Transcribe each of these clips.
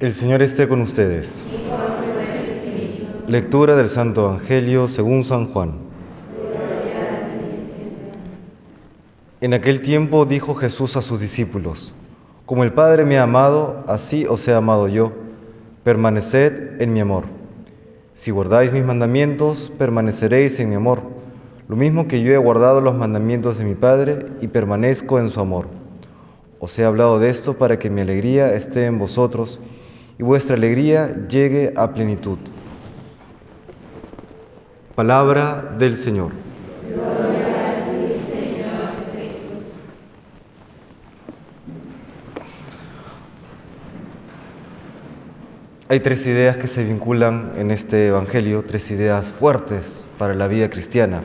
El Señor esté con ustedes. Lectura del Santo Evangelio según San Juan. En aquel tiempo dijo Jesús a sus discípulos, Como el Padre me ha amado, así os he amado yo. Permaneced en mi amor. Si guardáis mis mandamientos, permaneceréis en mi amor, lo mismo que yo he guardado los mandamientos de mi Padre y permanezco en su amor. Os he hablado de esto para que mi alegría esté en vosotros y vuestra alegría llegue a plenitud. Palabra del Señor. Hay tres ideas que se vinculan en este Evangelio, tres ideas fuertes para la vida cristiana.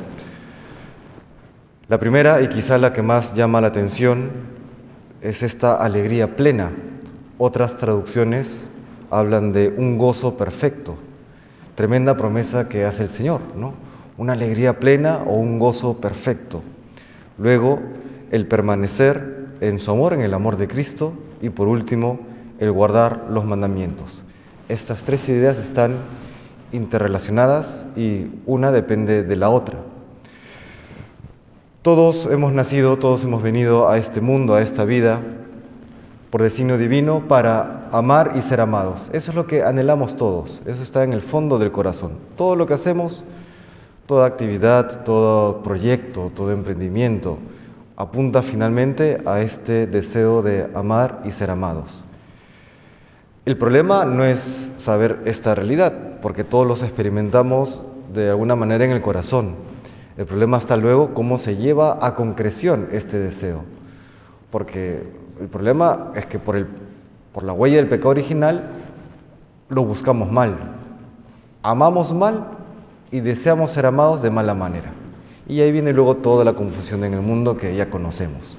La primera, y quizá la que más llama la atención, es esta alegría plena. Otras traducciones hablan de un gozo perfecto. Tremenda promesa que hace el Señor, ¿no? Una alegría plena o un gozo perfecto. Luego, el permanecer en su amor, en el amor de Cristo. Y por último, el guardar los mandamientos. Estas tres ideas están interrelacionadas y una depende de la otra. Todos hemos nacido, todos hemos venido a este mundo, a esta vida, por designio divino para amar y ser amados. Eso es lo que anhelamos todos, eso está en el fondo del corazón. Todo lo que hacemos, toda actividad, todo proyecto, todo emprendimiento, apunta finalmente a este deseo de amar y ser amados. El problema no es saber esta realidad, porque todos los experimentamos de alguna manera en el corazón. El problema está luego cómo se lleva a concreción este deseo. Porque el problema es que por, el, por la huella del pecado original lo buscamos mal. Amamos mal y deseamos ser amados de mala manera. Y ahí viene luego toda la confusión en el mundo que ya conocemos.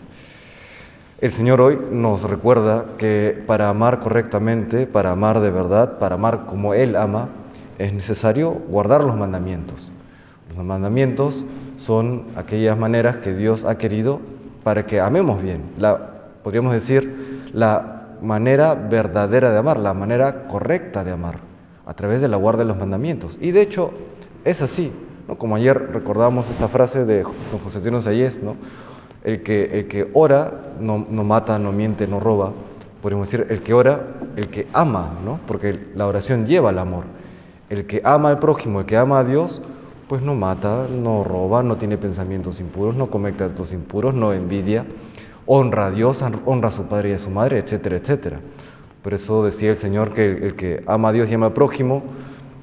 El Señor hoy nos recuerda que para amar correctamente, para amar de verdad, para amar como Él ama, es necesario guardar los mandamientos. Los mandamientos son aquellas maneras que Dios ha querido para que amemos bien. La, podríamos decir la manera verdadera de amar, la manera correcta de amar, a través de la guarda de los mandamientos. Y de hecho es así, ¿no? como ayer recordamos esta frase de don José Tino Sayés, ¿no? el que, el que ora no, mata, no miente, no roba. Podemos decir, el que ora, el que ama, ¿no? porque la oración lleva al amor. El que ama al prójimo, el que ama a Dios, pues no mata, no roba, no tiene pensamientos impuros, no comete actos impuros, no envidia, honra a Dios, honra a su padre y a su madre, etcétera, etcétera. Por eso decía el Señor que el, que ama a Dios y ama al prójimo,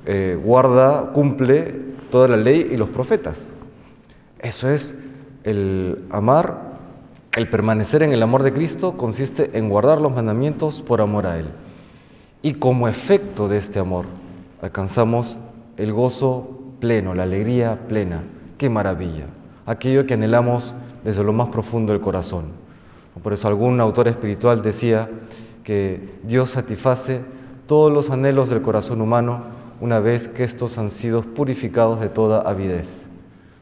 eh, guarda, cumple toda la ley y los profetas. Eso es el amar, el permanecer en el amor de Cristo consiste en guardar los mandamientos por amor a Él. Y como efecto de este amor alcanzamos el gozo pleno, la alegría plena. ¡Qué maravilla! Aquello que anhelamos desde lo más profundo del corazón. Por eso algún autor espiritual decía que Dios satisface todos los anhelos del corazón humano una vez que estos han sido purificados de toda avidez.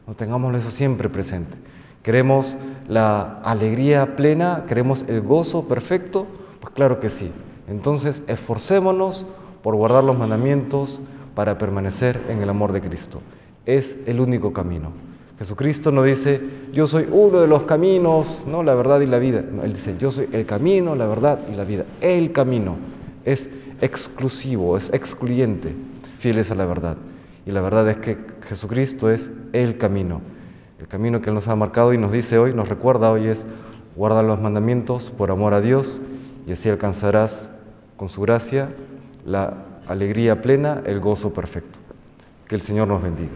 No tengámoslo eso siempre presente. ¿Queremos la alegría plena? ¿Queremos el gozo perfecto? Pues claro que sí. Entonces esforcémonos por guardar los mandamientos para permanecer en el amor de Cristo. Es el único camino. Jesucristo no dice, yo soy uno de los caminos, no la verdad y la vida. él dice, yo soy el camino, la verdad y la vida. El camino es exclusivo, es excluyente, fieles a la verdad. Y la verdad es que Jesucristo es el camino. El camino que Él nos ha marcado y nos dice hoy, nos recuerda hoy es, guarda los mandamientos por amor a Dios y así alcanzarás con su gracia la alegría plena, el gozo perfecto. Que el Señor nos bendiga.